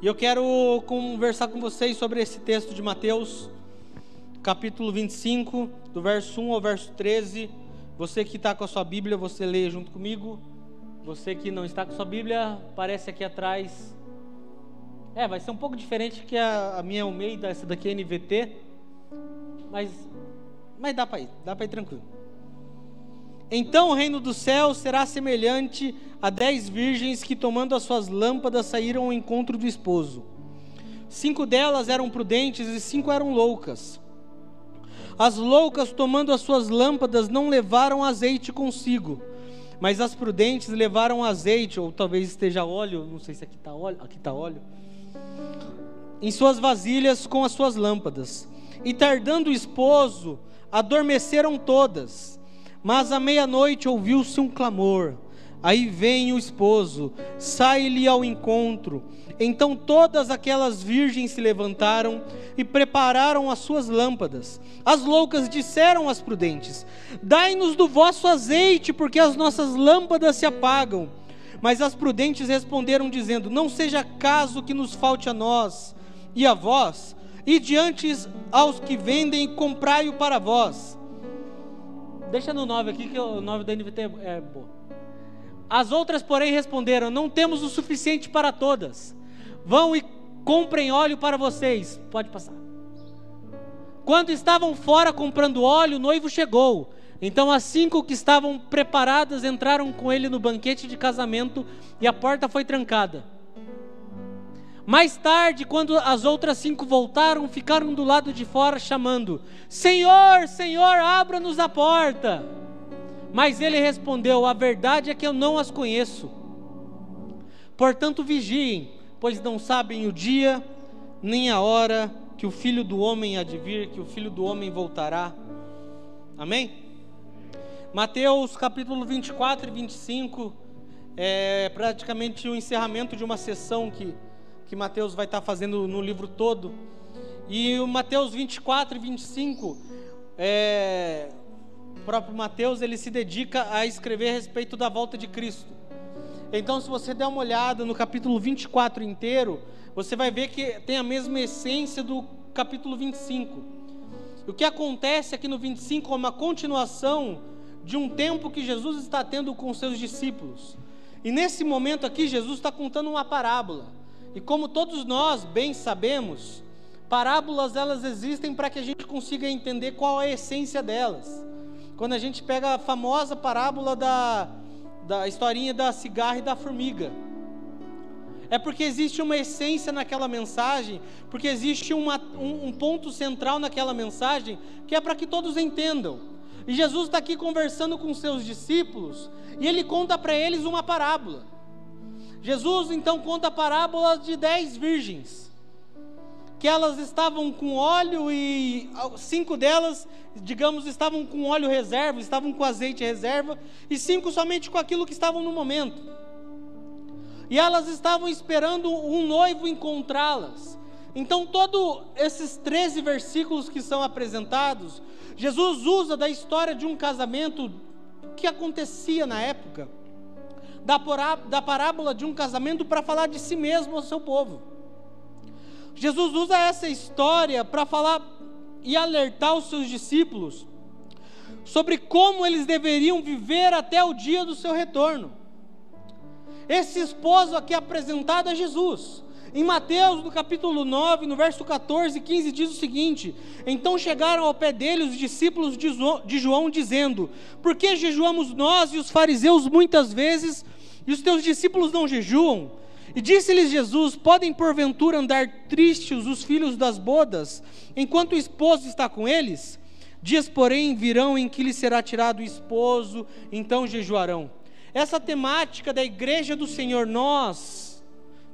E eu quero conversar com vocês sobre esse texto de Mateus, capítulo 25, do verso 1 ao verso 13. Você que está com a sua Bíblia, você lê junto comigo. Você que não está com a sua Bíblia, aparece aqui atrás. É, vai ser um pouco diferente que a, a minha Almeida, essa daqui é NVT. Mas, mas dá para ir, dá para ir tranquilo. Então o reino do céu será semelhante a dez virgens que, tomando as suas lâmpadas, saíram ao encontro do esposo. Cinco delas eram prudentes e cinco eram loucas. As loucas, tomando as suas lâmpadas, não levaram azeite consigo, mas as prudentes levaram azeite, ou talvez esteja óleo, não sei se aqui está óleo, aqui está óleo, em suas vasilhas com as suas lâmpadas. E tardando o esposo, adormeceram todas. Mas à meia-noite ouviu-se um clamor. Aí vem o esposo, sai-lhe ao encontro. Então todas aquelas virgens se levantaram e prepararam as suas lâmpadas. As loucas disseram às prudentes: Dai-nos do vosso azeite, porque as nossas lâmpadas se apagam. Mas as prudentes responderam, dizendo: Não seja caso que nos falte a nós e a vós, e diante aos que vendem, comprai-o para vós. Deixa no 9 aqui, que o 9 da NVT é boa. As outras, porém, responderam: Não temos o suficiente para todas. Vão e comprem óleo para vocês. Pode passar. Quando estavam fora comprando óleo, o noivo chegou. Então as cinco que estavam preparadas entraram com ele no banquete de casamento e a porta foi trancada. Mais tarde, quando as outras cinco voltaram, ficaram do lado de fora chamando: Senhor, Senhor, abra-nos a porta. Mas ele respondeu: A verdade é que eu não as conheço. Portanto, vigiem, pois não sabem o dia nem a hora que o filho do homem há de vir, que o filho do homem voltará. Amém? Mateus capítulo 24 e 25 é praticamente o encerramento de uma sessão que que Mateus vai estar fazendo no livro todo. E o Mateus 24 e 25, é, o próprio Mateus ele se dedica a escrever a respeito da volta de Cristo. Então, se você der uma olhada no capítulo 24 inteiro, você vai ver que tem a mesma essência do capítulo 25. O que acontece aqui no 25 é uma continuação de um tempo que Jesus está tendo com seus discípulos. E nesse momento aqui, Jesus está contando uma parábola. E como todos nós bem sabemos, parábolas elas existem para que a gente consiga entender qual é a essência delas. Quando a gente pega a famosa parábola da, da historinha da cigarra e da formiga, é porque existe uma essência naquela mensagem, porque existe uma, um, um ponto central naquela mensagem que é para que todos entendam. E Jesus está aqui conversando com seus discípulos e ele conta para eles uma parábola. Jesus então conta a parábola de dez virgens, que elas estavam com óleo e cinco delas, digamos, estavam com óleo reserva, estavam com azeite reserva, e cinco somente com aquilo que estavam no momento. E elas estavam esperando um noivo encontrá-las. Então, todos esses 13 versículos que são apresentados, Jesus usa da história de um casamento que acontecia na época da parábola de um casamento para falar de si mesmo ao seu povo. Jesus usa essa história para falar e alertar os seus discípulos sobre como eles deveriam viver até o dia do seu retorno. Esse esposo aqui apresentado é Jesus. Em Mateus, no capítulo 9, no verso 14 e 15, diz o seguinte: Então chegaram ao pé dele os discípulos de João, dizendo: Por que jejuamos nós e os fariseus muitas vezes e os teus discípulos não jejuam? E disse-lhes Jesus: Podem porventura andar tristes os filhos das bodas, enquanto o esposo está com eles? Dias, porém, virão em que lhes será tirado o esposo, então jejuarão. Essa temática da igreja do Senhor, nós,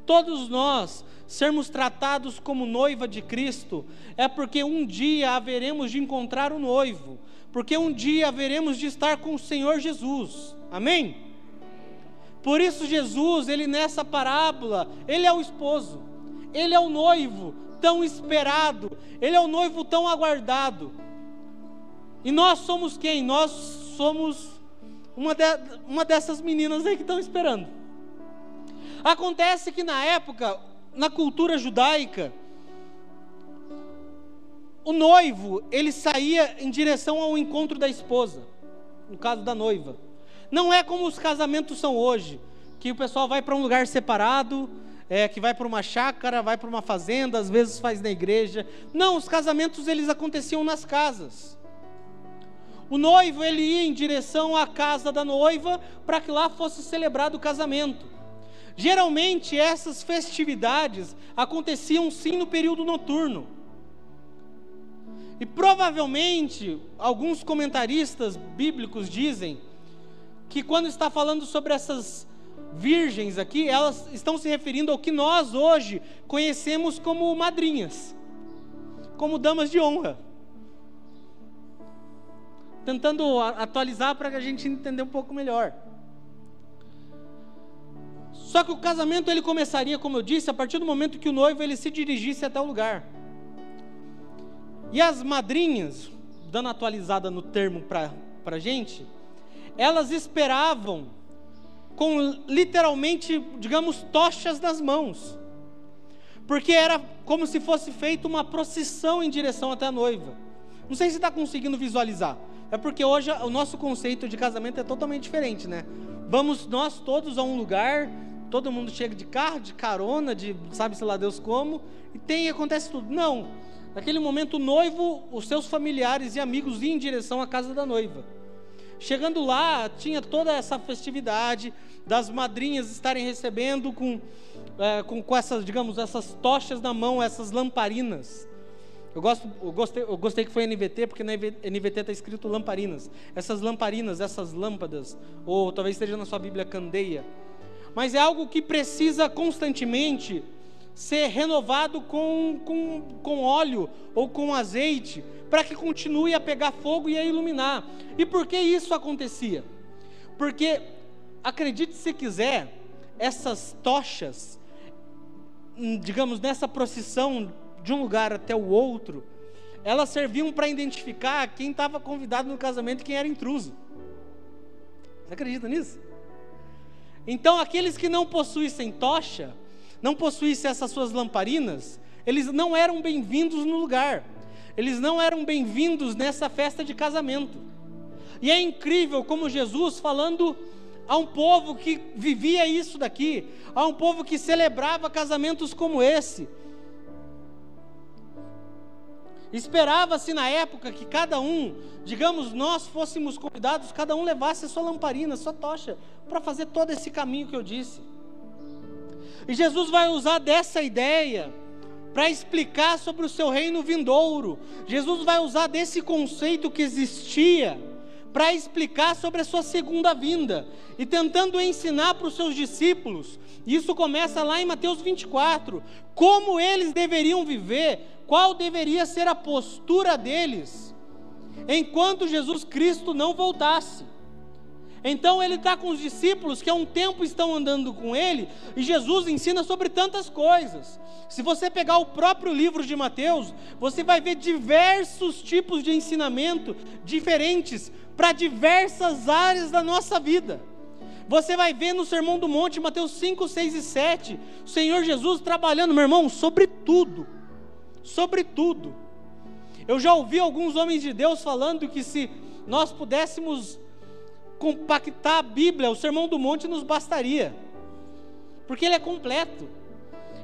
todos nós, sermos tratados como noiva de Cristo, é porque um dia haveremos de encontrar o noivo, porque um dia haveremos de estar com o Senhor Jesus. Amém? Por isso Jesus, ele nessa parábola, ele é o esposo, ele é o noivo tão esperado, ele é o noivo tão aguardado. E nós somos quem? Nós somos uma, de, uma dessas meninas aí que estão esperando. Acontece que na época, na cultura judaica, o noivo, ele saía em direção ao encontro da esposa, no caso da noiva. Não é como os casamentos são hoje, que o pessoal vai para um lugar separado, é, que vai para uma chácara, vai para uma fazenda, às vezes faz na igreja. Não, os casamentos eles aconteciam nas casas. O noivo ele ia em direção à casa da noiva para que lá fosse celebrado o casamento. Geralmente essas festividades aconteciam sim no período noturno. E provavelmente alguns comentaristas bíblicos dizem que quando está falando sobre essas virgens aqui, elas estão se referindo ao que nós hoje conhecemos como madrinhas, como damas de honra. Tentando atualizar para que a gente entender um pouco melhor. Só que o casamento ele começaria, como eu disse, a partir do momento que o noivo ele se dirigisse até o lugar. E as madrinhas, dando atualizada no termo para a gente, elas esperavam com literalmente, digamos, tochas nas mãos. Porque era como se fosse feita uma procissão em direção até a noiva. Não sei se está conseguindo visualizar. É porque hoje o nosso conceito de casamento é totalmente diferente, né? Vamos nós todos a um lugar, todo mundo chega de carro, de carona, de sabe-se lá Deus como, e tem acontece tudo. Não. Naquele momento o noivo, os seus familiares e amigos iam em direção à casa da noiva. Chegando lá, tinha toda essa festividade das madrinhas estarem recebendo com, é, com, com, essas, digamos, essas tochas na mão, essas lamparinas. Eu, gosto, eu, gostei, eu gostei que foi NVT, porque na NVT está escrito lamparinas. Essas lamparinas, essas lâmpadas, ou talvez esteja na sua Bíblia candeia. Mas é algo que precisa constantemente ser renovado com, com, com óleo ou com azeite, para que continue a pegar fogo e a iluminar. E por que isso acontecia? Porque, acredite se quiser, essas tochas, digamos, nessa procissão de um lugar até o outro, elas serviam para identificar quem estava convidado no casamento e quem era intruso. Você acredita nisso? Então, aqueles que não possuíssem tocha, não possuíssem essas suas lamparinas, eles não eram bem-vindos no lugar, eles não eram bem-vindos nessa festa de casamento. E é incrível como Jesus, falando a um povo que vivia isso daqui, a um povo que celebrava casamentos como esse, Esperava-se na época que cada um, digamos, nós fôssemos convidados, cada um levasse a sua lamparina, a sua tocha, para fazer todo esse caminho que eu disse. E Jesus vai usar dessa ideia para explicar sobre o seu reino vindouro. Jesus vai usar desse conceito que existia para explicar sobre a sua segunda vinda e tentando ensinar para os seus discípulos. Isso começa lá em Mateus 24, como eles deveriam viver, qual deveria ser a postura deles enquanto Jesus Cristo não voltasse. Então ele está com os discípulos que há um tempo estão andando com ele, e Jesus ensina sobre tantas coisas. Se você pegar o próprio livro de Mateus, você vai ver diversos tipos de ensinamento diferentes para diversas áreas da nossa vida. Você vai ver no Sermão do Monte, Mateus 5, 6 e 7, o Senhor Jesus trabalhando, meu irmão, sobre tudo. Sobre tudo. Eu já ouvi alguns homens de Deus falando que se nós pudéssemos compactar a Bíblia, o Sermão do Monte nos bastaria, porque ele é completo.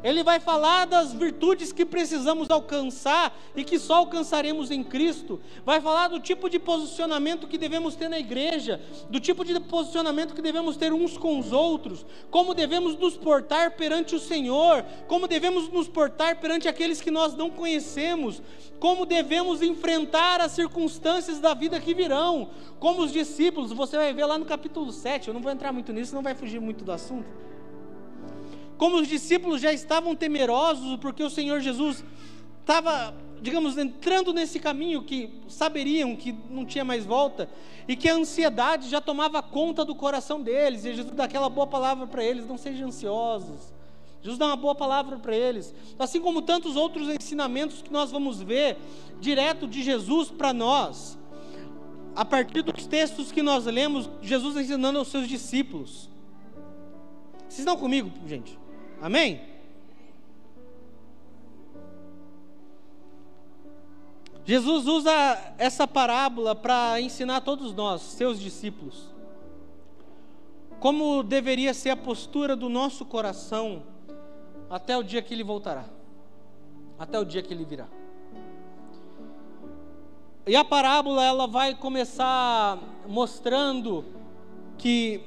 Ele vai falar das virtudes que precisamos alcançar e que só alcançaremos em Cristo. Vai falar do tipo de posicionamento que devemos ter na igreja, do tipo de posicionamento que devemos ter uns com os outros, como devemos nos portar perante o Senhor, como devemos nos portar perante aqueles que nós não conhecemos, como devemos enfrentar as circunstâncias da vida que virão, como os discípulos. Você vai ver lá no capítulo 7, eu não vou entrar muito nisso, não vai fugir muito do assunto como os discípulos já estavam temerosos, porque o Senhor Jesus estava, digamos, entrando nesse caminho que saberiam que não tinha mais volta, e que a ansiedade já tomava conta do coração deles, e Jesus dá aquela boa palavra para eles: não sejam ansiosos. Jesus dá uma boa palavra para eles, assim como tantos outros ensinamentos que nós vamos ver direto de Jesus para nós, a partir dos textos que nós lemos, Jesus ensinando aos seus discípulos. Vocês estão comigo, gente? Amém? Jesus usa essa parábola para ensinar todos nós, seus discípulos, como deveria ser a postura do nosso coração até o dia que ele voltará, até o dia que ele virá. E a parábola ela vai começar mostrando que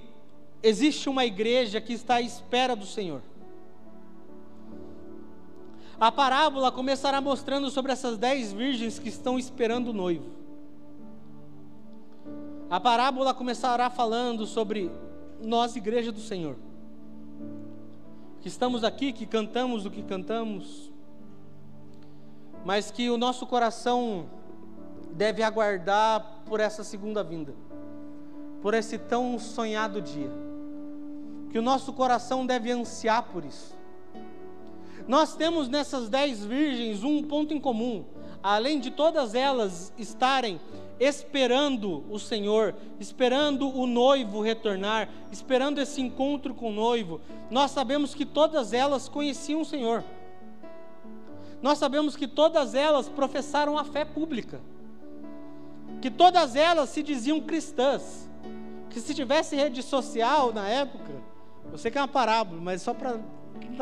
existe uma igreja que está à espera do Senhor. A parábola começará mostrando sobre essas dez virgens que estão esperando o noivo. A parábola começará falando sobre nós, igreja do Senhor, que estamos aqui, que cantamos o que cantamos, mas que o nosso coração deve aguardar por essa segunda vinda, por esse tão sonhado dia, que o nosso coração deve ansiar por isso nós temos nessas dez virgens um ponto em comum. Além de todas elas estarem esperando o Senhor, esperando o noivo retornar, esperando esse encontro com o noivo, nós sabemos que todas elas conheciam o Senhor. Nós sabemos que todas elas professaram a fé pública. Que todas elas se diziam cristãs. Que se tivesse rede social na época, eu sei que é uma parábola, mas só para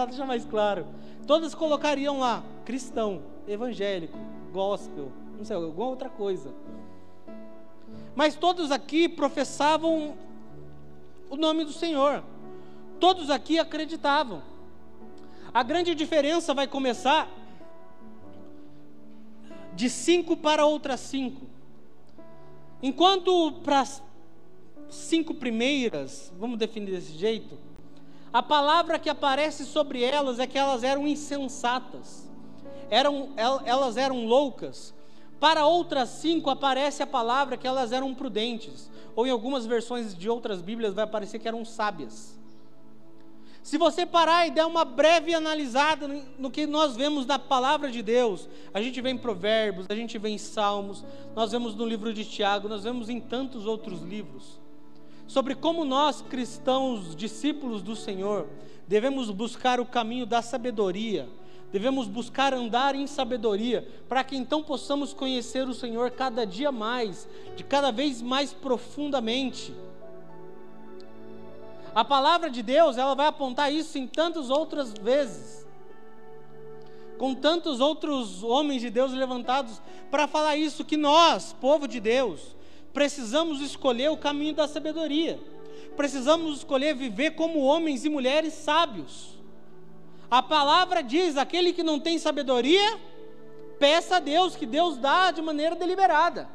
deixar mais claro todas colocariam lá cristão, evangélico, gospel, não sei, alguma outra coisa. Mas todos aqui professavam o nome do Senhor. Todos aqui acreditavam. A grande diferença vai começar de cinco para outras cinco. Enquanto para as cinco primeiras, vamos definir desse jeito, a palavra que aparece sobre elas é que elas eram insensatas, eram, elas eram loucas. Para outras cinco aparece a palavra que elas eram prudentes, ou em algumas versões de outras Bíblias vai aparecer que eram sábias. Se você parar e der uma breve analisada no que nós vemos na palavra de Deus, a gente vê em Provérbios, a gente vê em Salmos, nós vemos no livro de Tiago, nós vemos em tantos outros livros sobre como nós, cristãos, discípulos do Senhor, devemos buscar o caminho da sabedoria, devemos buscar andar em sabedoria, para que então possamos conhecer o Senhor cada dia mais, de cada vez mais profundamente. A palavra de Deus, ela vai apontar isso em tantas outras vezes. Com tantos outros homens de Deus levantados para falar isso que nós, povo de Deus, precisamos escolher o caminho da sabedoria. Precisamos escolher viver como homens e mulheres sábios. A palavra diz: aquele que não tem sabedoria, peça a Deus, que Deus dá de maneira deliberada.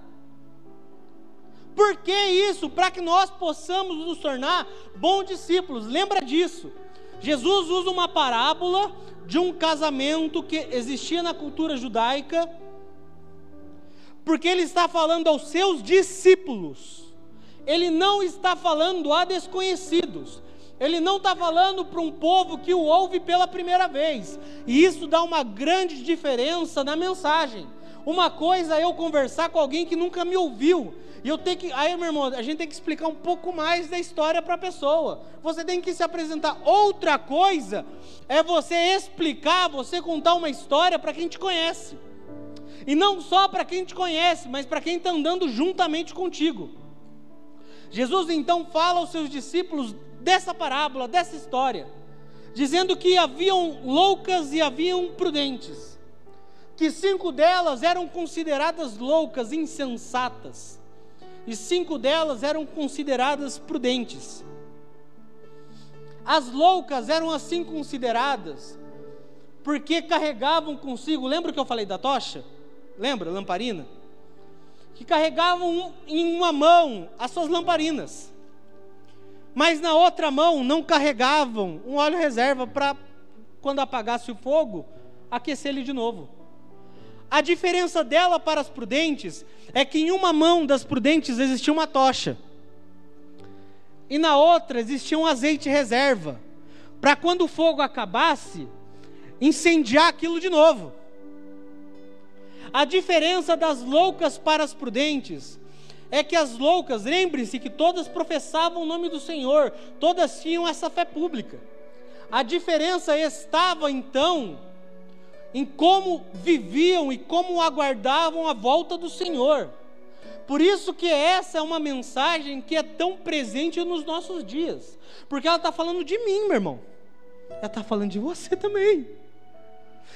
Por que isso? Para que nós possamos nos tornar bons discípulos. Lembra disso. Jesus usa uma parábola de um casamento que existia na cultura judaica porque ele está falando aos seus discípulos, ele não está falando a desconhecidos, ele não está falando para um povo que o ouve pela primeira vez, e isso dá uma grande diferença na mensagem. Uma coisa é eu conversar com alguém que nunca me ouviu, e eu tenho que, aí meu irmão, a gente tem que explicar um pouco mais da história para a pessoa. Você tem que se apresentar. Outra coisa é você explicar, você contar uma história para quem te conhece. E não só para quem te conhece, mas para quem está andando juntamente contigo. Jesus então fala aos seus discípulos dessa parábola, dessa história, dizendo que haviam loucas e haviam prudentes, que cinco delas eram consideradas loucas, insensatas, e cinco delas eram consideradas prudentes. As loucas eram assim consideradas porque carregavam consigo, lembra que eu falei da tocha? Lembra, lamparina? Que carregavam em uma mão as suas lamparinas, mas na outra mão não carregavam um óleo reserva para, quando apagasse o fogo, aquecer ele de novo. A diferença dela para as prudentes é que em uma mão das prudentes existia uma tocha, e na outra existia um azeite reserva, para quando o fogo acabasse, incendiar aquilo de novo. A diferença das loucas para as prudentes é que as loucas, lembre-se que todas professavam o nome do Senhor, todas tinham essa fé pública. A diferença estava então em como viviam e como aguardavam a volta do Senhor. Por isso que essa é uma mensagem que é tão presente nos nossos dias. Porque ela está falando de mim, meu irmão. Ela está falando de você também.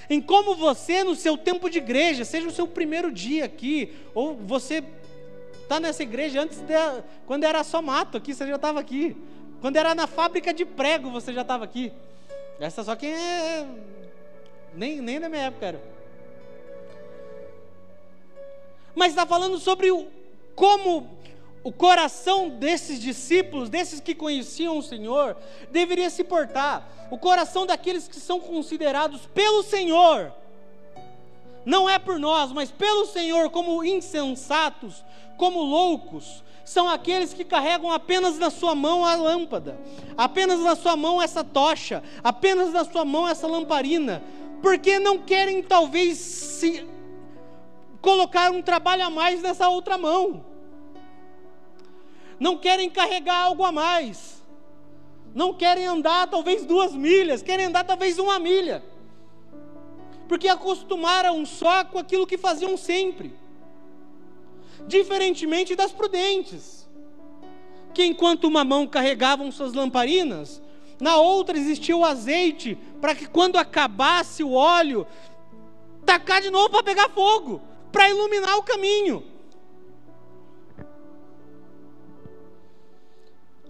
Em como você, no seu tempo de igreja, seja o seu primeiro dia aqui, ou você está nessa igreja antes de, quando era só mato aqui, você já estava aqui. Quando era na fábrica de prego, você já estava aqui. Essa só quem é. Nem, nem na minha época era. Mas está falando sobre o, como o coração desses discípulos, desses que conheciam o Senhor, deveria se portar. O coração daqueles que são considerados pelo Senhor, não é por nós, mas pelo Senhor, como insensatos, como loucos, são aqueles que carregam apenas na sua mão a lâmpada, apenas na sua mão essa tocha, apenas na sua mão essa lamparina, porque não querem talvez se colocar um trabalho a mais nessa outra mão não querem carregar algo a mais, não querem andar talvez duas milhas, querem andar talvez uma milha, porque acostumaram só com aquilo que faziam sempre, diferentemente das prudentes, que enquanto uma mão carregavam suas lamparinas, na outra existia o azeite, para que quando acabasse o óleo, tacar de novo para pegar fogo, para iluminar o caminho.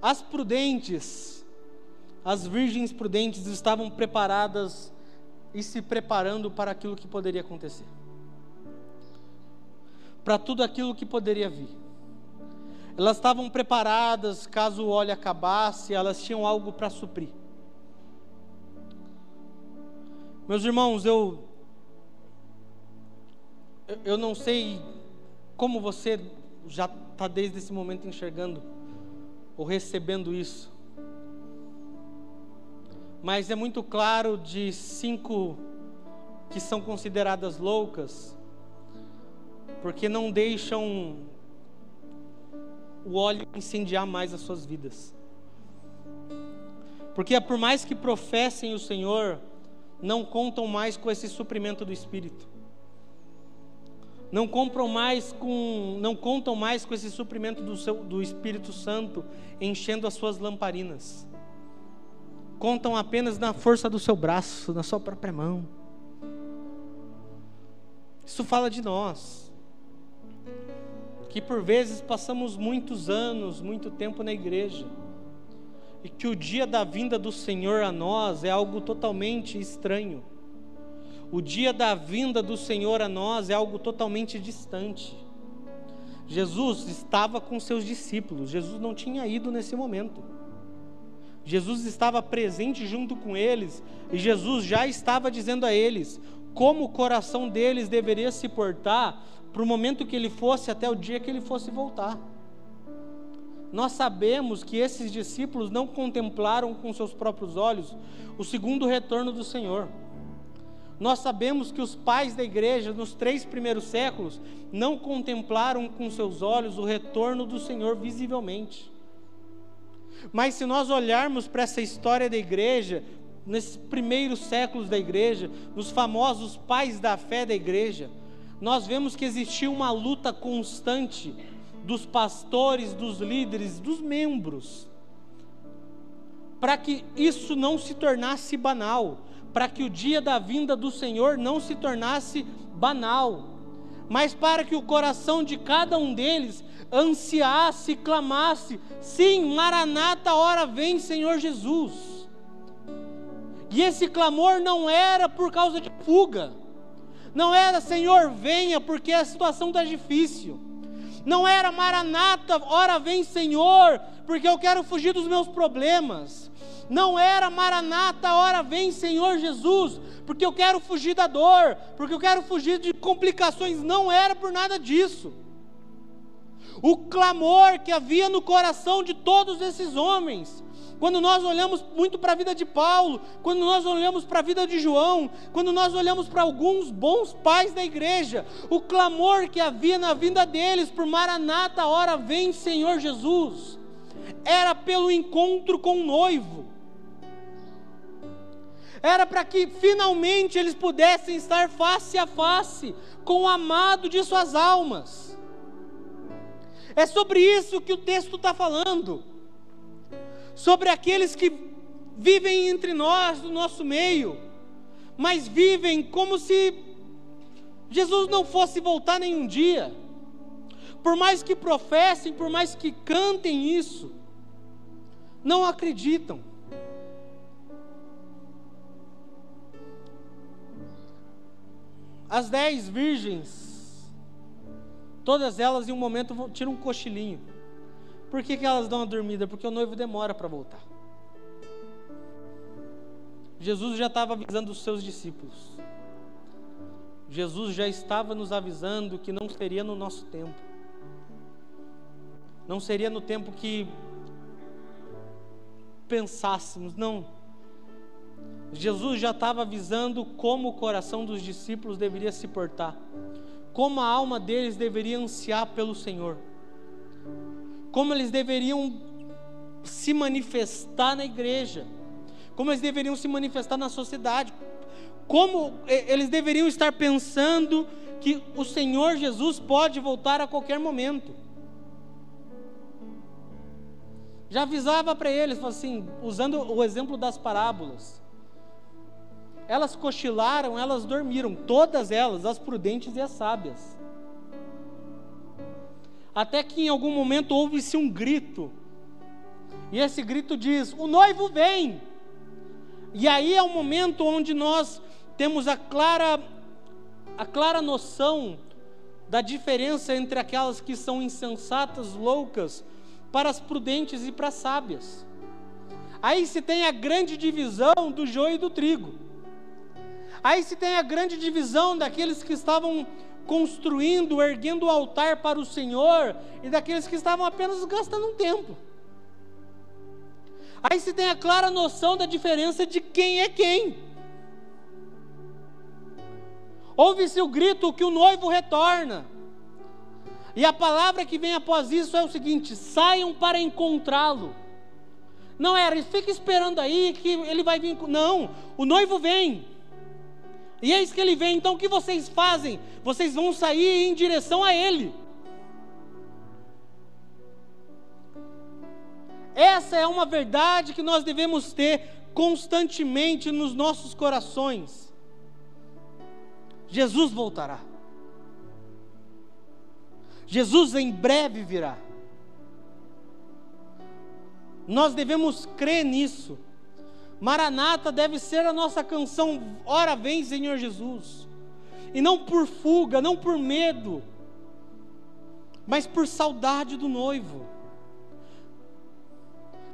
As prudentes, as virgens prudentes estavam preparadas e se preparando para aquilo que poderia acontecer. Para tudo aquilo que poderia vir. Elas estavam preparadas caso o óleo acabasse, elas tinham algo para suprir. Meus irmãos, eu eu não sei como você já está desde esse momento enxergando ou recebendo isso. Mas é muito claro de cinco que são consideradas loucas, porque não deixam o óleo incendiar mais as suas vidas. Porque por mais que professem o Senhor, não contam mais com esse suprimento do Espírito não compram mais com, não contam mais com esse suprimento do, seu, do Espírito Santo enchendo as suas lamparinas. Contam apenas na força do seu braço, na sua própria mão. Isso fala de nós. Que por vezes passamos muitos anos, muito tempo na igreja. E que o dia da vinda do Senhor a nós é algo totalmente estranho o dia da vinda do Senhor a nós é algo totalmente distante. Jesus estava com seus discípulos, Jesus não tinha ido nesse momento. Jesus estava presente junto com eles e Jesus já estava dizendo a eles como o coração deles deveria se portar para o momento que ele fosse até o dia que ele fosse voltar. Nós sabemos que esses discípulos não contemplaram com seus próprios olhos o segundo retorno do Senhor. Nós sabemos que os pais da igreja, nos três primeiros séculos, não contemplaram com seus olhos o retorno do Senhor visivelmente. Mas se nós olharmos para essa história da igreja, nesses primeiros séculos da igreja, nos famosos pais da fé da igreja, nós vemos que existia uma luta constante dos pastores, dos líderes, dos membros, para que isso não se tornasse banal, para que o dia da vinda do Senhor não se tornasse banal, mas para que o coração de cada um deles ansiasse, clamasse: sim, Maranata, hora vem, Senhor Jesus. E esse clamor não era por causa de fuga, não era Senhor, venha, porque a situação está difícil. Não era Maranata, hora vem, Senhor, porque eu quero fugir dos meus problemas não era Maranata, hora vem Senhor Jesus, porque eu quero fugir da dor, porque eu quero fugir de complicações, não era por nada disso. O clamor que havia no coração de todos esses homens, quando nós olhamos muito para a vida de Paulo, quando nós olhamos para a vida de João, quando nós olhamos para alguns bons pais da igreja, o clamor que havia na vida deles por Maranata, hora vem Senhor Jesus, era pelo encontro com o noivo. Era para que finalmente eles pudessem estar face a face com o amado de suas almas. É sobre isso que o texto está falando, sobre aqueles que vivem entre nós, no nosso meio, mas vivem como se Jesus não fosse voltar nenhum dia. Por mais que professem, por mais que cantem isso, não acreditam. As dez virgens, todas elas em um momento tiram um cochilinho. Por que, que elas dão uma dormida? Porque o noivo demora para voltar. Jesus já estava avisando os seus discípulos. Jesus já estava nos avisando que não seria no nosso tempo. Não seria no tempo que pensássemos, não Jesus já estava avisando como o coração dos discípulos deveria se portar, como a alma deles deveria ansiar pelo Senhor, como eles deveriam se manifestar na igreja, como eles deveriam se manifestar na sociedade, como eles deveriam estar pensando que o Senhor Jesus pode voltar a qualquer momento. Já avisava para eles, assim, usando o exemplo das parábolas elas cochilaram, elas dormiram, todas elas, as prudentes e as sábias. Até que em algum momento houve-se um grito, e esse grito diz: O noivo vem. E aí é o momento onde nós temos a clara, a clara noção da diferença entre aquelas que são insensatas, loucas, para as prudentes e para as sábias. Aí se tem a grande divisão do joio e do trigo. Aí se tem a grande divisão daqueles que estavam construindo, erguendo o altar para o Senhor, e daqueles que estavam apenas gastando um tempo. Aí se tem a clara noção da diferença de quem é quem. Ouve-se o grito que o noivo retorna. E a palavra que vem após isso é o seguinte: saiam para encontrá-lo. Não era, fica esperando aí que ele vai vir. Não, o noivo vem. E eis que ele vem, então o que vocês fazem? Vocês vão sair em direção a ele. Essa é uma verdade que nós devemos ter constantemente nos nossos corações. Jesus voltará. Jesus em breve virá. Nós devemos crer nisso. Maranata deve ser a nossa canção, ora vem Senhor Jesus. E não por fuga, não por medo, mas por saudade do noivo.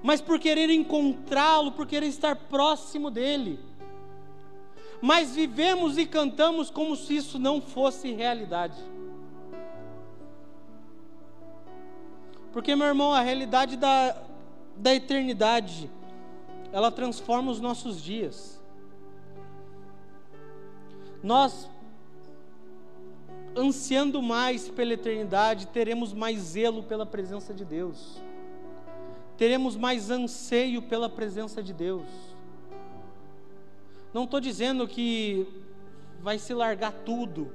Mas por querer encontrá-lo, por querer estar próximo dele. Mas vivemos e cantamos como se isso não fosse realidade. Porque, meu irmão, a realidade da, da eternidade ela transforma os nossos dias. Nós, ansiando mais pela eternidade, teremos mais zelo pela presença de Deus, teremos mais anseio pela presença de Deus. Não estou dizendo que vai se largar tudo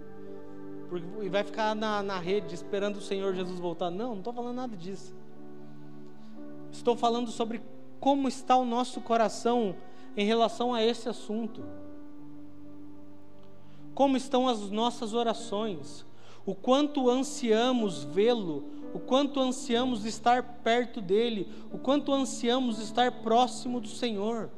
e vai ficar na, na rede esperando o Senhor Jesus voltar. Não, não estou falando nada disso. Estou falando sobre como está o nosso coração em relação a esse assunto. Como estão as nossas orações? O quanto ansiamos vê-lo, o quanto ansiamos estar perto dele, o quanto ansiamos estar próximo do Senhor.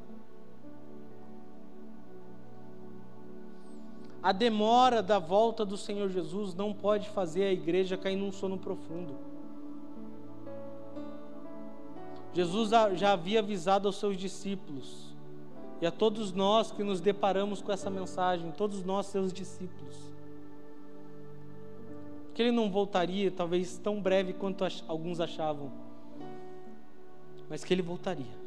A demora da volta do Senhor Jesus não pode fazer a igreja cair num sono profundo. Jesus já havia avisado aos seus discípulos. E a todos nós que nos deparamos com essa mensagem, todos nós, seus discípulos, que ele não voltaria, talvez tão breve quanto alguns achavam, mas que ele voltaria.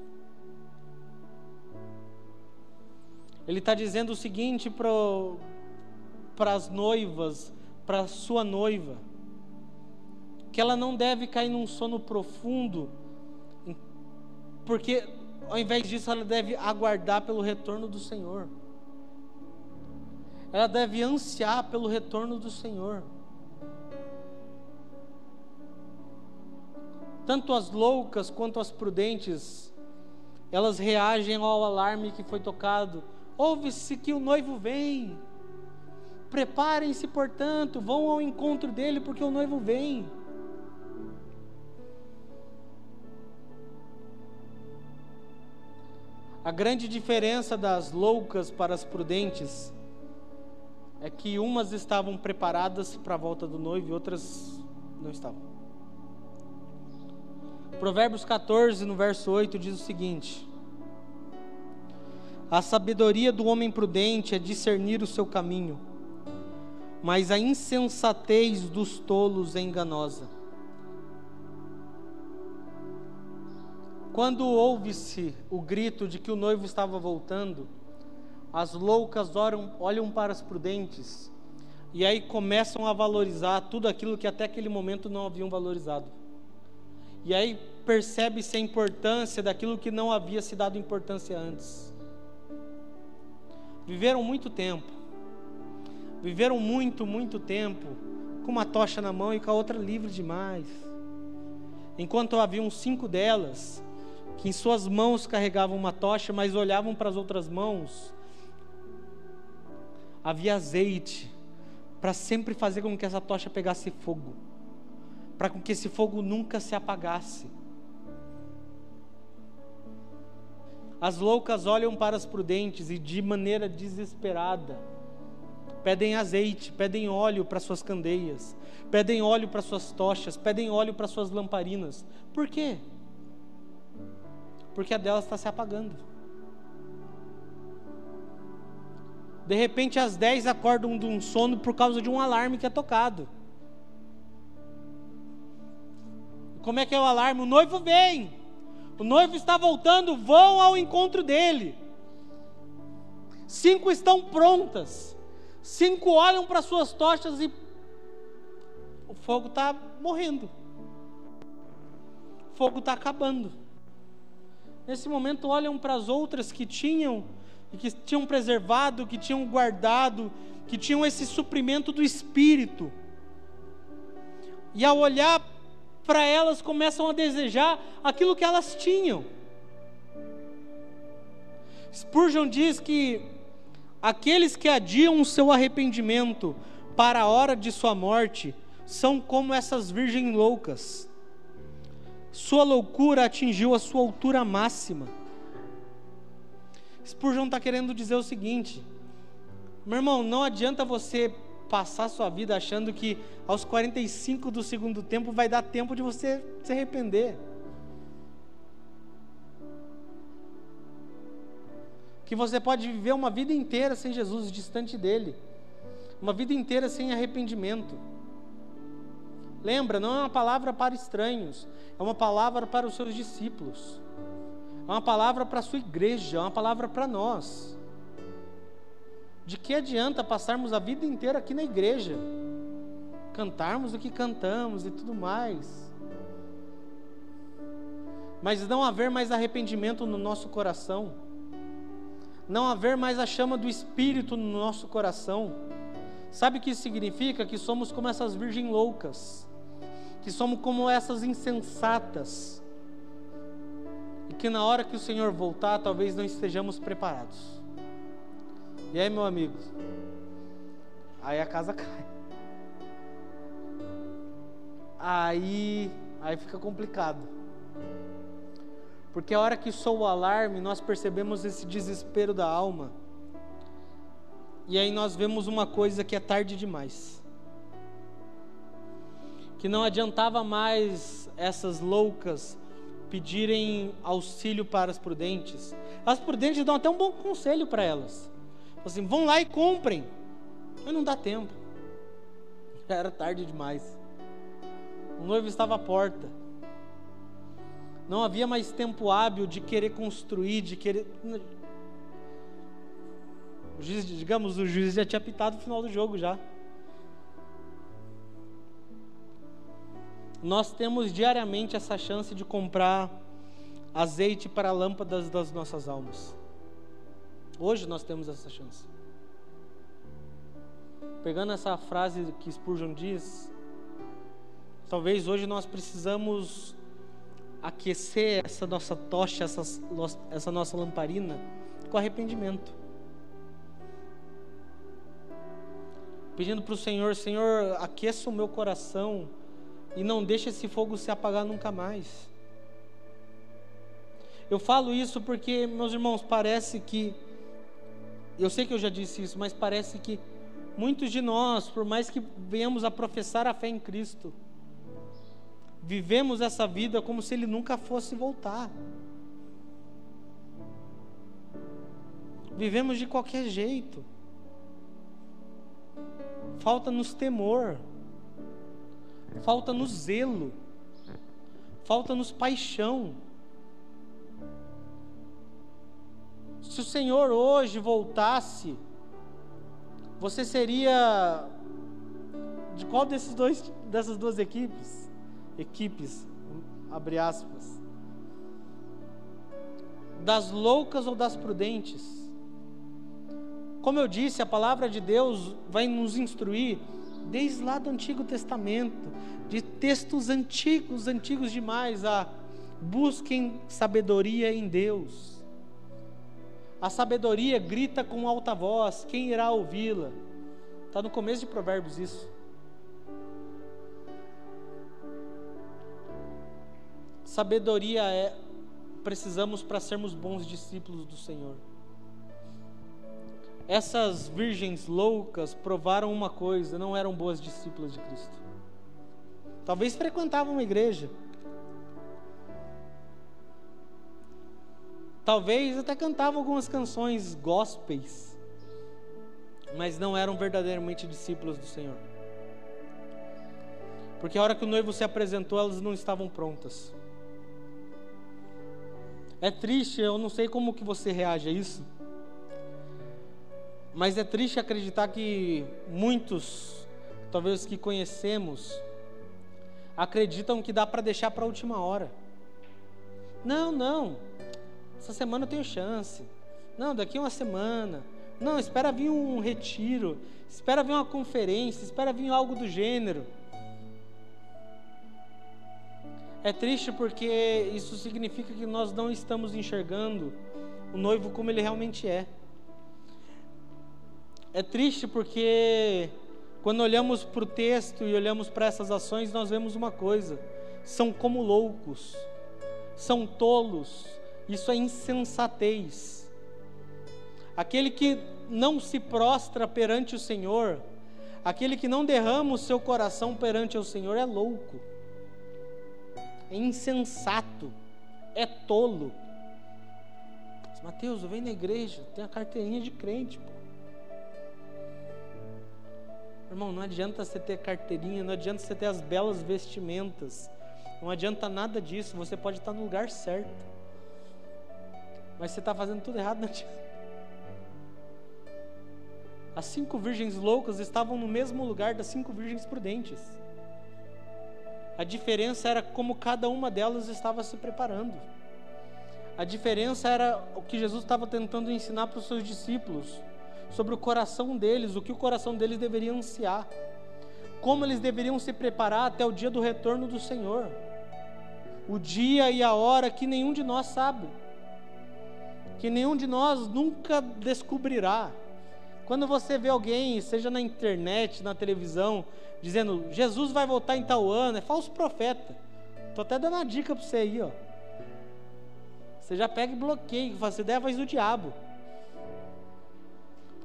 Ele está dizendo o seguinte para as noivas, para a sua noiva, que ela não deve cair num sono profundo porque ao invés disso, ela deve aguardar pelo retorno do Senhor. Ela deve ansiar pelo retorno do Senhor. Tanto as loucas quanto as prudentes, elas reagem ao alarme que foi tocado. Ouve-se que o noivo vem. Preparem-se, portanto, vão ao encontro dele, porque o noivo vem. A grande diferença das loucas para as prudentes é que umas estavam preparadas para a volta do noivo e outras não estavam. Provérbios 14, no verso 8, diz o seguinte: A sabedoria do homem prudente é discernir o seu caminho, mas a insensatez dos tolos é enganosa. Quando ouve-se o grito de que o noivo estava voltando, as loucas olham, olham para as prudentes e aí começam a valorizar tudo aquilo que até aquele momento não haviam valorizado. E aí percebe-se a importância daquilo que não havia se dado importância antes. Viveram muito tempo, viveram muito, muito tempo com uma tocha na mão e com a outra livre demais. Enquanto haviam cinco delas, que em suas mãos carregavam uma tocha, mas olhavam para as outras mãos havia azeite para sempre fazer com que essa tocha pegasse fogo, para que esse fogo nunca se apagasse. As loucas olham para as prudentes e de maneira desesperada pedem azeite, pedem óleo para suas candeias, pedem óleo para suas tochas, pedem óleo para suas lamparinas. Por quê? Porque a delas está se apagando. De repente, às 10 acordam de um sono por causa de um alarme que é tocado. Como é que é o alarme? O noivo vem. O noivo está voltando, vão ao encontro dele. Cinco estão prontas. Cinco olham para suas tochas e o fogo está morrendo. O fogo está acabando. Nesse momento olham para as outras que tinham que tinham preservado, que tinham guardado, que tinham esse suprimento do Espírito. E ao olhar para elas, começam a desejar aquilo que elas tinham. Spurgeon diz que aqueles que adiam o seu arrependimento para a hora de sua morte são como essas virgens loucas. Sua loucura atingiu a sua altura máxima Spurgeon está querendo dizer o seguinte: meu irmão, não adianta você passar sua vida achando que aos 45 do segundo tempo vai dar tempo de você se arrepender. Que você pode viver uma vida inteira sem Jesus, distante dele. Uma vida inteira sem arrependimento. Lembra, não é uma palavra para estranhos, é uma palavra para os seus discípulos é uma palavra para a sua igreja, é uma palavra para nós. De que adianta passarmos a vida inteira aqui na igreja, cantarmos o que cantamos e tudo mais, mas não haver mais arrependimento no nosso coração, não haver mais a chama do Espírito no nosso coração. Sabe o que isso significa? Que somos como essas virgens loucas, que somos como essas insensatas e que na hora que o Senhor voltar, talvez não estejamos preparados. E aí, meu amigo? Aí a casa cai. Aí, aí fica complicado. Porque a hora que soa o alarme, nós percebemos esse desespero da alma. E aí nós vemos uma coisa que é tarde demais. Que não adiantava mais essas loucas pedirem auxílio para as prudentes. As prudentes dão até um bom conselho para elas. Assim, vão lá e comprem. Mas não dá tempo. Já era tarde demais. O noivo estava à porta. Não havia mais tempo hábil de querer construir, de querer. O juiz, digamos, o juiz já tinha pitado o final do jogo já. Nós temos diariamente essa chance de comprar azeite para lâmpadas das nossas almas. Hoje nós temos essa chance. Pegando essa frase que Spurgeon diz, talvez hoje nós precisamos aquecer essa nossa tocha, essa, essa nossa lamparina com arrependimento. Pedindo para o Senhor, Senhor, aqueça o meu coração e não deixe esse fogo se apagar nunca mais. Eu falo isso porque, meus irmãos, parece que, eu sei que eu já disse isso, mas parece que muitos de nós, por mais que venhamos a professar a fé em Cristo, vivemos essa vida como se Ele nunca fosse voltar. Vivemos de qualquer jeito. Falta-nos temor, falta-nos zelo, falta-nos paixão. Se o Senhor hoje voltasse, você seria de qual desses dois, dessas duas equipes? Equipes, abre aspas. Das loucas ou das prudentes? Como eu disse, a palavra de Deus vai nos instruir desde lá do Antigo Testamento, de textos antigos, antigos demais, a busquem sabedoria em Deus. A sabedoria grita com alta voz, quem irá ouvi-la? Está no começo de Provérbios isso. Sabedoria é precisamos para sermos bons discípulos do Senhor. Essas virgens loucas provaram uma coisa, não eram boas discípulas de Cristo. Talvez frequentavam uma igreja, Talvez até cantavam algumas canções gospels, mas não eram verdadeiramente discípulos do Senhor. Porque a hora que o noivo se apresentou, elas não estavam prontas. É triste, eu não sei como que você reage a isso. Mas é triste acreditar que muitos, talvez os que conhecemos, acreditam que dá para deixar para a última hora. Não, não. Essa semana eu tenho chance. Não, daqui uma semana. Não, espera vir um retiro. Espera vir uma conferência. Espera vir algo do gênero. É triste porque isso significa que nós não estamos enxergando o noivo como ele realmente é. É triste porque quando olhamos para o texto e olhamos para essas ações, nós vemos uma coisa: são como loucos, são tolos, isso é insensatez. Aquele que não se prostra perante o Senhor, aquele que não derrama o seu coração perante o Senhor é louco, é insensato, é tolo. Mateus, vem na igreja, tem a carteirinha de crente. Pô. Irmão, não adianta você ter carteirinha, não adianta você ter as belas vestimentas, não adianta nada disso, você pode estar no lugar certo mas você está fazendo tudo errado na tia. As cinco virgens loucas estavam no mesmo lugar das cinco virgens prudentes. A diferença era como cada uma delas estava se preparando. A diferença era o que Jesus estava tentando ensinar para os seus discípulos sobre o coração deles, o que o coração deles deveria ansiar, como eles deveriam se preparar até o dia do retorno do Senhor, o dia e a hora que nenhum de nós sabe que nenhum de nós nunca descobrirá. Quando você vê alguém, seja na internet, na televisão, dizendo Jesus vai voltar em tal ano, é falso profeta. Estou até dando uma dica para você aí, ó. Você já pega e bloqueia, que você der a voz do diabo.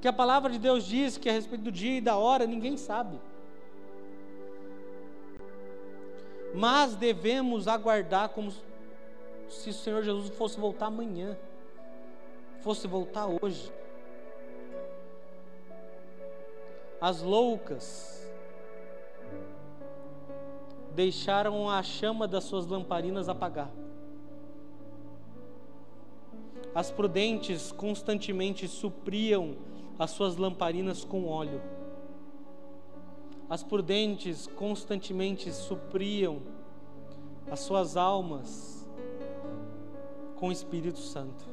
Porque a palavra de Deus diz que a respeito do dia e da hora ninguém sabe. Mas devemos aguardar como se o Senhor Jesus fosse voltar amanhã fosse voltar hoje. As loucas deixaram a chama das suas lamparinas apagar. As prudentes constantemente supriam as suas lamparinas com óleo. As prudentes constantemente supriam as suas almas com o Espírito Santo.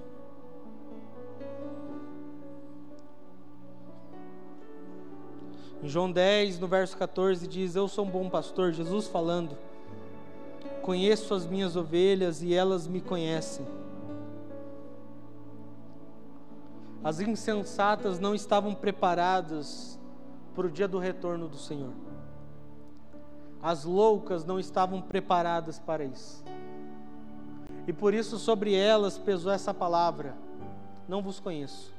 Em João 10, no verso 14, diz: Eu sou um bom pastor, Jesus falando. Conheço as minhas ovelhas e elas me conhecem. As insensatas não estavam preparadas para o dia do retorno do Senhor. As loucas não estavam preparadas para isso. E por isso sobre elas pesou essa palavra: Não vos conheço.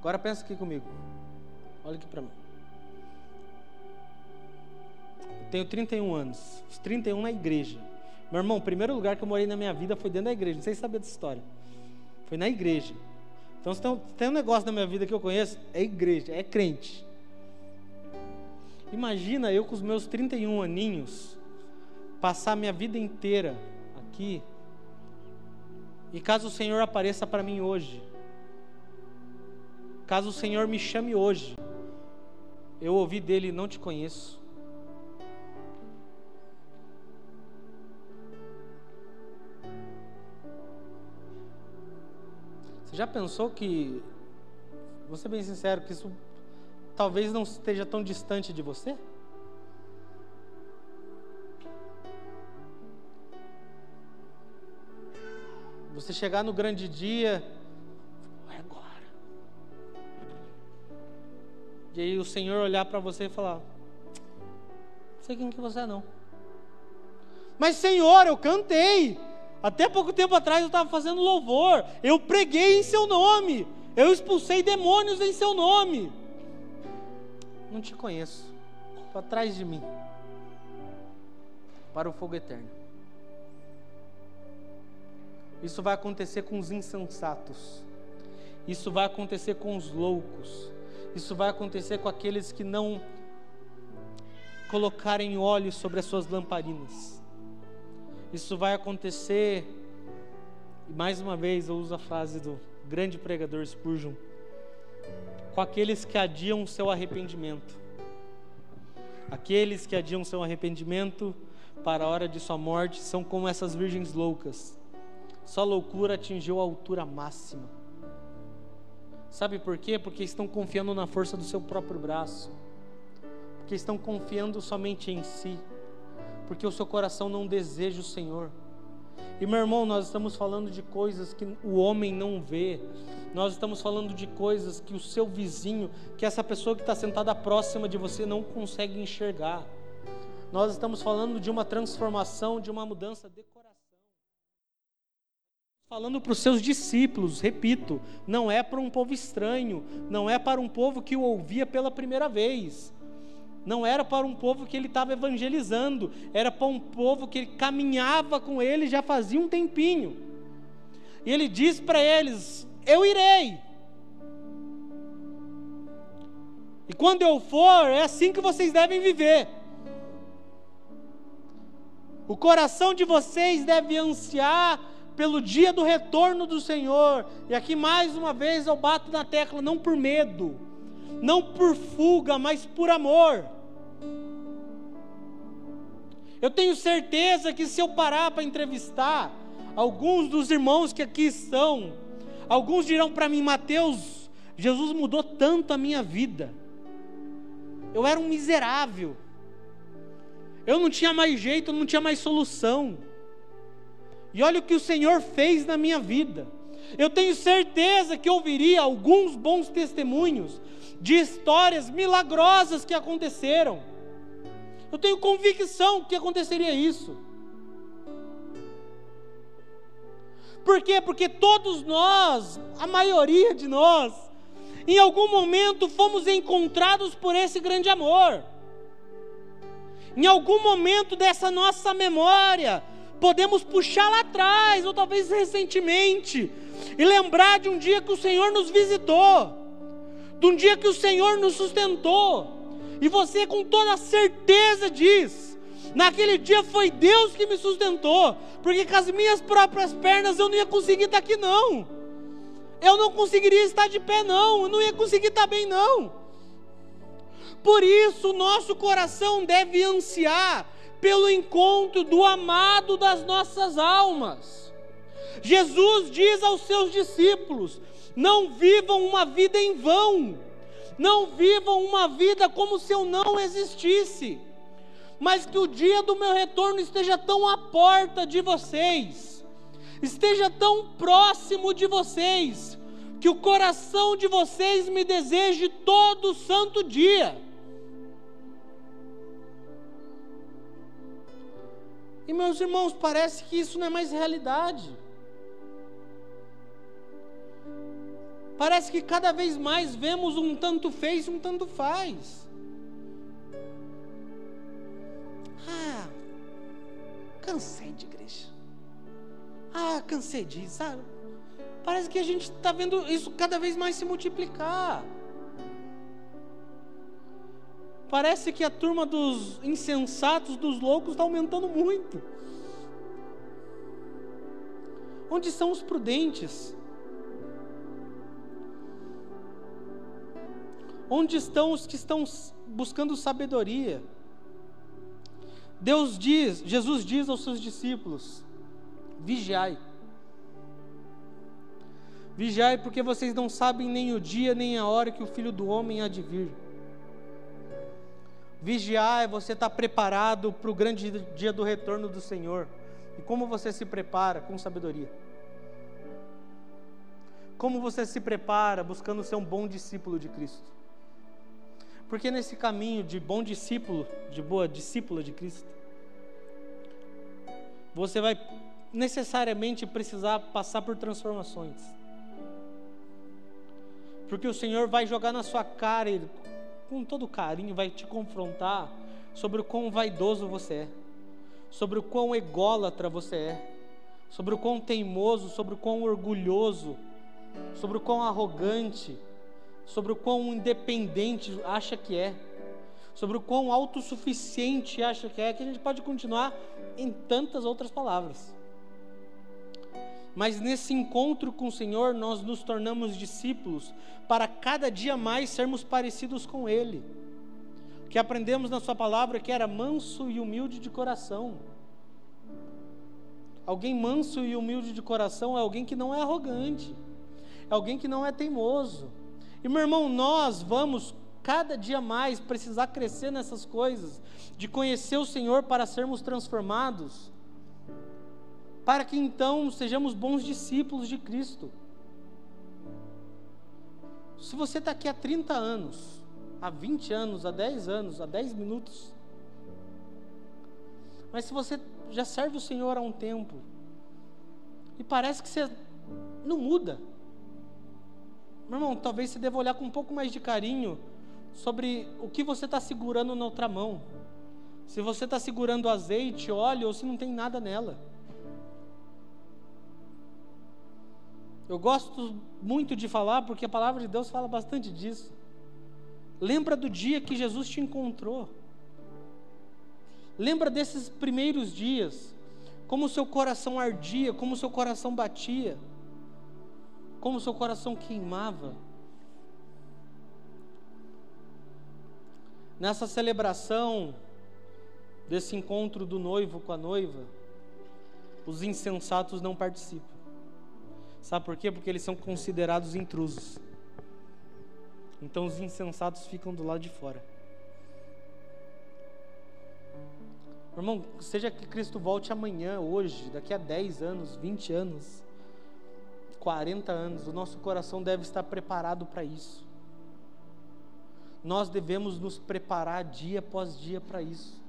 Agora pensa aqui comigo. Olha aqui para mim. Eu tenho 31 anos. Os 31 na igreja. Meu irmão, o primeiro lugar que eu morei na minha vida foi dentro da igreja. Não sei se saber dessa história. Foi na igreja. Então, se tem, tem um negócio na minha vida que eu conheço, é igreja, é crente. Imagina eu com os meus 31 aninhos, passar minha vida inteira aqui, e caso o Senhor apareça para mim hoje, caso o Senhor me chame hoje, eu ouvi dele: Não te conheço. Você já pensou que, vou ser bem sincero, que isso talvez não esteja tão distante de você? Você chegar no grande dia, é agora. E aí o Senhor olhar para você e falar: Não sei quem que você é, não. Mas Senhor, eu cantei. Até pouco tempo atrás eu estava fazendo louvor. Eu preguei em seu nome. Eu expulsei demônios em seu nome. Não te conheço. Para trás de mim. Para o fogo eterno. Isso vai acontecer com os insensatos. Isso vai acontecer com os loucos. Isso vai acontecer com aqueles que não colocarem óleo sobre as suas lamparinas. Isso vai acontecer, e mais uma vez eu uso a frase do grande pregador Spurgeon, com aqueles que adiam o seu arrependimento. Aqueles que adiam seu arrependimento para a hora de sua morte são como essas virgens loucas. Sua loucura atingiu a altura máxima. Sabe por quê? Porque estão confiando na força do seu próprio braço. Porque estão confiando somente em si porque o seu coração não deseja o Senhor. E meu irmão, nós estamos falando de coisas que o homem não vê. Nós estamos falando de coisas que o seu vizinho, que essa pessoa que está sentada próxima de você não consegue enxergar. Nós estamos falando de uma transformação, de uma mudança de coração. Falando para os seus discípulos, repito, não é para um povo estranho, não é para um povo que o ouvia pela primeira vez não era para um povo que ele estava evangelizando, era para um povo que ele caminhava com ele já fazia um tempinho. E ele diz para eles: Eu irei. E quando eu for, é assim que vocês devem viver. O coração de vocês deve ansiar pelo dia do retorno do Senhor. E aqui mais uma vez eu bato na tecla, não por medo não por fuga, mas por amor. Eu tenho certeza que se eu parar para entrevistar alguns dos irmãos que aqui estão, alguns dirão para mim, Mateus, Jesus mudou tanto a minha vida. Eu era um miserável. Eu não tinha mais jeito, não tinha mais solução. E olha o que o Senhor fez na minha vida. Eu tenho certeza que ouviria alguns bons testemunhos de histórias milagrosas que aconteceram. Eu tenho convicção que aconteceria isso. Por quê? Porque todos nós, a maioria de nós, em algum momento fomos encontrados por esse grande amor. Em algum momento dessa nossa memória, podemos puxar lá atrás, ou talvez recentemente, e lembrar de um dia que o Senhor nos visitou de um dia que o Senhor nos sustentou, e você com toda certeza diz: naquele dia foi Deus que me sustentou, porque com as minhas próprias pernas eu não ia conseguir estar aqui, não, eu não conseguiria estar de pé, não, eu não ia conseguir estar bem, não. Por isso, o nosso coração deve ansiar pelo encontro do amado das nossas almas. Jesus diz aos seus discípulos: não vivam uma vida em vão, não vivam uma vida como se eu não existisse, mas que o dia do meu retorno esteja tão à porta de vocês, esteja tão próximo de vocês, que o coração de vocês me deseje todo santo dia. E meus irmãos, parece que isso não é mais realidade. Parece que cada vez mais vemos um tanto fez um tanto faz. Ah, cansei de igreja. Ah, cansei disso, sabe? Parece que a gente está vendo isso cada vez mais se multiplicar. Parece que a turma dos insensatos, dos loucos, está aumentando muito. Onde são os prudentes? Onde estão os que estão buscando sabedoria? Deus diz, Jesus diz aos seus discípulos: vigiai. Vigiai, porque vocês não sabem nem o dia nem a hora que o filho do homem há de vir. Vigiai, você está preparado para o grande dia do retorno do Senhor. E como você se prepara? Com sabedoria. Como você se prepara buscando ser um bom discípulo de Cristo? Porque nesse caminho de bom discípulo, de boa discípula de Cristo, você vai necessariamente precisar passar por transformações. Porque o Senhor vai jogar na sua cara, Ele, com todo carinho, vai te confrontar sobre o quão vaidoso você é, sobre o quão ególatra você é, sobre o quão teimoso, sobre o quão orgulhoso, sobre o quão arrogante, sobre o quão independente acha que é, sobre o quão autossuficiente acha que é, que a gente pode continuar em tantas outras palavras. Mas nesse encontro com o Senhor, nós nos tornamos discípulos para cada dia mais sermos parecidos com Ele. Que aprendemos na Sua palavra que era manso e humilde de coração. Alguém manso e humilde de coração é alguém que não é arrogante, é alguém que não é teimoso. E meu irmão, nós vamos cada dia mais precisar crescer nessas coisas, de conhecer o Senhor para sermos transformados para que então sejamos bons discípulos de Cristo. Se você está aqui há 30 anos, há 20 anos, há 10 anos, há 10 minutos, mas se você já serve o Senhor há um tempo, e parece que você não muda, meu irmão, talvez você deva olhar com um pouco mais de carinho sobre o que você está segurando na outra mão. Se você está segurando azeite, óleo, ou se não tem nada nela. Eu gosto muito de falar porque a palavra de Deus fala bastante disso. Lembra do dia que Jesus te encontrou. Lembra desses primeiros dias, como o seu coração ardia, como o seu coração batia, como seu coração queimava. Nessa celebração desse encontro do noivo com a noiva, os insensatos não participam. Sabe por quê? Porque eles são considerados intrusos. Então os insensatos ficam do lado de fora. Irmão, seja que Cristo volte amanhã, hoje, daqui a 10 anos, 20 anos, 40 anos, o nosso coração deve estar preparado para isso. Nós devemos nos preparar dia após dia para isso.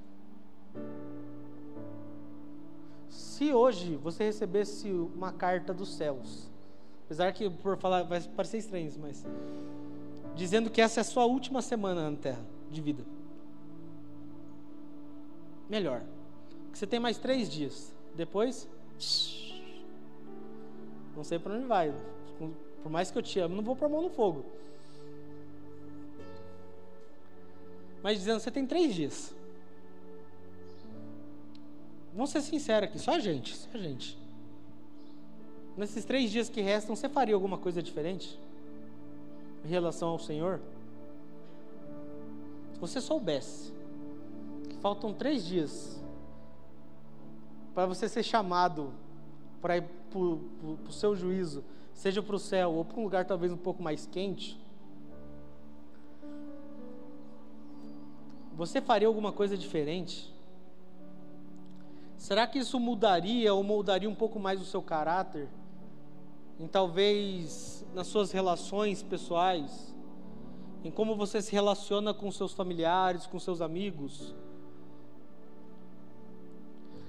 Se hoje você recebesse uma carta dos céus, apesar que por falar vai parecer estranho isso, mas dizendo que essa é a sua última semana na Terra de vida, melhor, que você tem mais três dias. Depois, não sei para onde vai. Por mais que eu te amo, não vou pôr a mão no fogo. Mas dizendo, você tem três dias. Vamos ser sinceros aqui, só a gente, só a gente. Nesses três dias que restam, você faria alguma coisa diferente em relação ao Senhor? Se você soubesse que faltam três dias para você ser chamado para ir para o seu juízo, seja para o céu ou para um lugar talvez um pouco mais quente, você faria alguma coisa diferente? Será que isso mudaria ou moldaria um pouco mais o seu caráter? Em talvez nas suas relações pessoais? Em como você se relaciona com seus familiares, com seus amigos?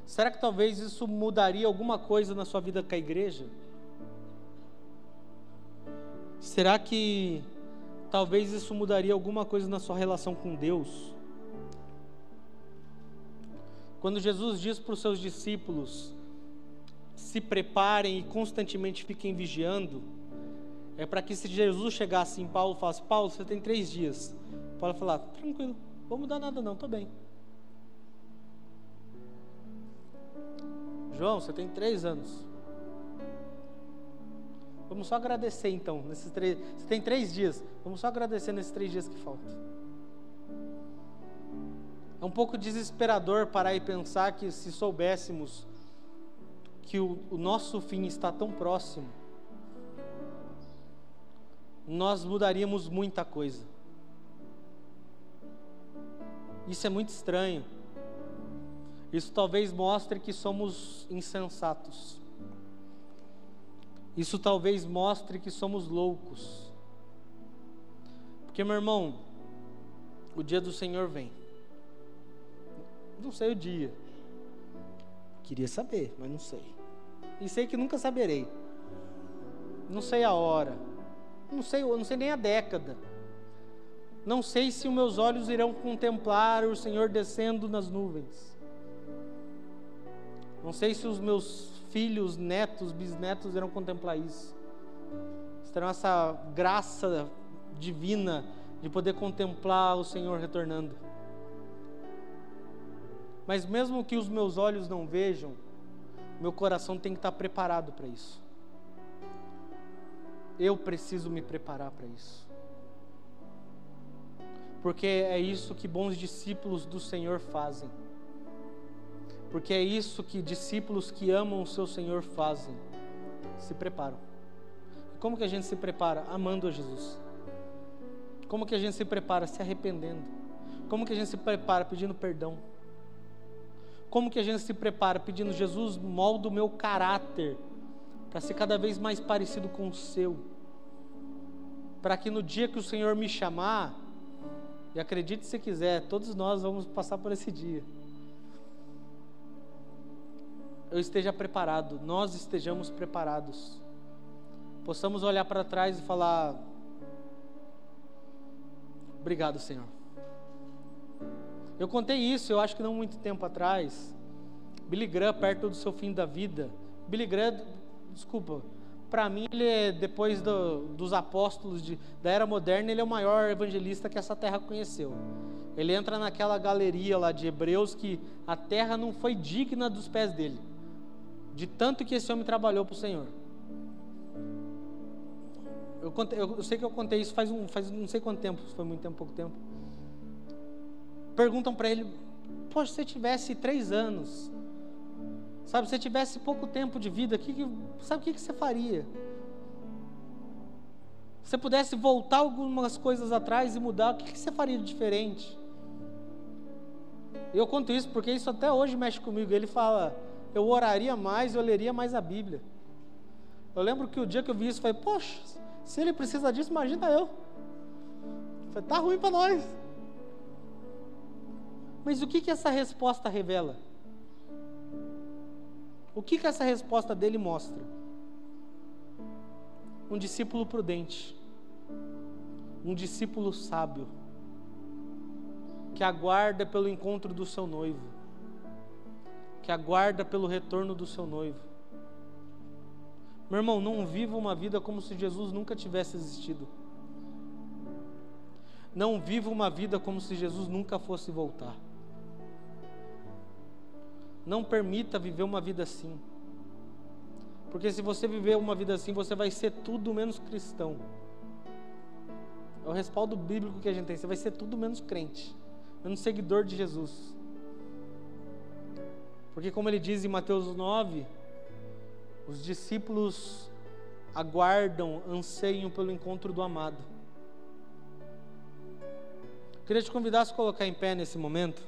Será que talvez isso mudaria alguma coisa na sua vida com a igreja? Será que talvez isso mudaria alguma coisa na sua relação com Deus? Quando Jesus diz para os seus discípulos: se preparem e constantemente fiquem vigiando, é para que se Jesus chegasse em Paulo e falasse: Paulo, você tem três dias. Paulo falar: tranquilo, vou mudar nada não, estou bem. João, você tem três anos. Vamos só agradecer então, nesses três. Você tem três dias. Vamos só agradecer nesses três dias que faltam. É um pouco desesperador parar e pensar que se soubéssemos que o, o nosso fim está tão próximo, nós mudaríamos muita coisa. Isso é muito estranho. Isso talvez mostre que somos insensatos. Isso talvez mostre que somos loucos. Porque, meu irmão, o dia do Senhor vem. Não sei o dia. Queria saber, mas não sei. E sei que nunca saberei. Não sei a hora. Não sei, não sei nem a década. Não sei se os meus olhos irão contemplar o Senhor descendo nas nuvens. Não sei se os meus filhos, netos, bisnetos irão contemplar isso. Terão essa graça divina de poder contemplar o Senhor retornando. Mas mesmo que os meus olhos não vejam, meu coração tem que estar preparado para isso. Eu preciso me preparar para isso. Porque é isso que bons discípulos do Senhor fazem. Porque é isso que discípulos que amam o seu Senhor fazem. Se preparam. Como que a gente se prepara? Amando a Jesus. Como que a gente se prepara? Se arrependendo. Como que a gente se prepara? Pedindo perdão. Como que a gente se prepara? Pedindo, Jesus, molda o meu caráter para ser cada vez mais parecido com o seu. Para que no dia que o Senhor me chamar, e acredite se quiser, todos nós vamos passar por esse dia. Eu esteja preparado, nós estejamos preparados. Possamos olhar para trás e falar: Obrigado, Senhor. Eu contei isso, eu acho que não muito tempo atrás. Billy Graham, perto do seu fim da vida. Billy Graham, desculpa, para mim ele é, depois do, dos apóstolos de, da era moderna, ele é o maior evangelista que essa terra conheceu. Ele entra naquela galeria lá de Hebreus que a terra não foi digna dos pés dele, de tanto que esse homem trabalhou para o Senhor. Eu, contei, eu, eu, sei que eu contei isso faz, um, faz não sei quanto tempo, foi muito tempo, pouco tempo perguntam para ele: Poxa, se você tivesse três anos, sabe, se você tivesse pouco tempo de vida, que, que, sabe o que, que você faria? Se você pudesse voltar algumas coisas atrás e mudar, o que, que você faria de diferente? Eu conto isso porque isso até hoje mexe comigo. Ele fala: Eu oraria mais, eu leria mais a Bíblia. Eu lembro que o dia que eu vi isso, eu falei: Poxa, se ele precisa disso, imagina eu. Eu falei, tá ruim para nós. Mas o que, que essa resposta revela? O que, que essa resposta dele mostra? Um discípulo prudente, um discípulo sábio, que aguarda pelo encontro do seu noivo, que aguarda pelo retorno do seu noivo. Meu irmão, não viva uma vida como se Jesus nunca tivesse existido. Não viva uma vida como se Jesus nunca fosse voltar. Não permita viver uma vida assim. Porque se você viver uma vida assim, você vai ser tudo menos cristão. É o respaldo bíblico que a gente tem. Você vai ser tudo menos crente, menos seguidor de Jesus. Porque, como ele diz em Mateus 9, Os discípulos aguardam, anseiam pelo encontro do amado. Queria te convidar a se colocar em pé nesse momento.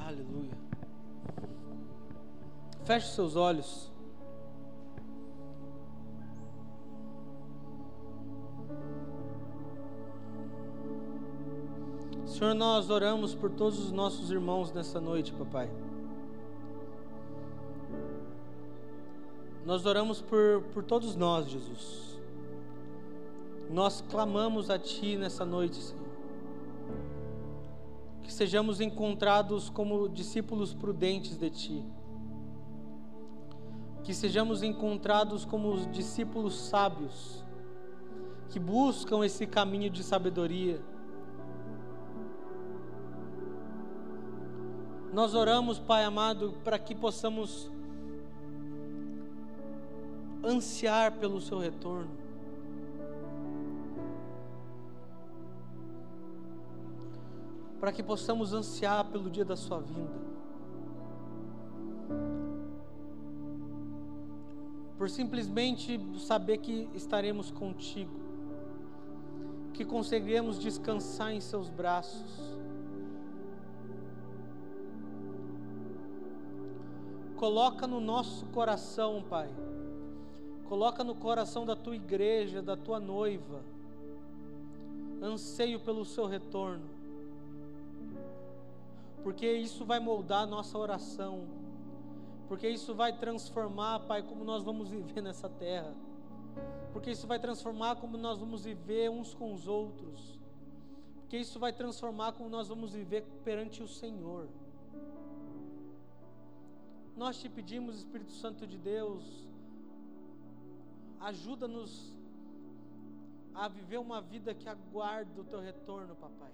Aleluia. Feche seus olhos. Senhor, nós oramos por todos os nossos irmãos nessa noite, papai. Nós oramos por, por todos nós, Jesus. Nós clamamos a Ti nessa noite, Senhor. Que sejamos encontrados como discípulos prudentes de Ti. Que sejamos encontrados como discípulos sábios, que buscam esse caminho de sabedoria Nós oramos, Pai amado, para que possamos ansiar pelo Seu retorno. Para que possamos ansiar pelo dia da Sua vinda. Por simplesmente saber que estaremos contigo, que conseguiremos descansar em Seus braços Coloca no nosso coração, Pai. Coloca no coração da tua igreja, da tua noiva, anseio pelo seu retorno. Porque isso vai moldar a nossa oração. Porque isso vai transformar, Pai, como nós vamos viver nessa terra. Porque isso vai transformar como nós vamos viver uns com os outros. Porque isso vai transformar como nós vamos viver perante o Senhor. Nós te pedimos, Espírito Santo de Deus, ajuda-nos a viver uma vida que aguarda o teu retorno, papai.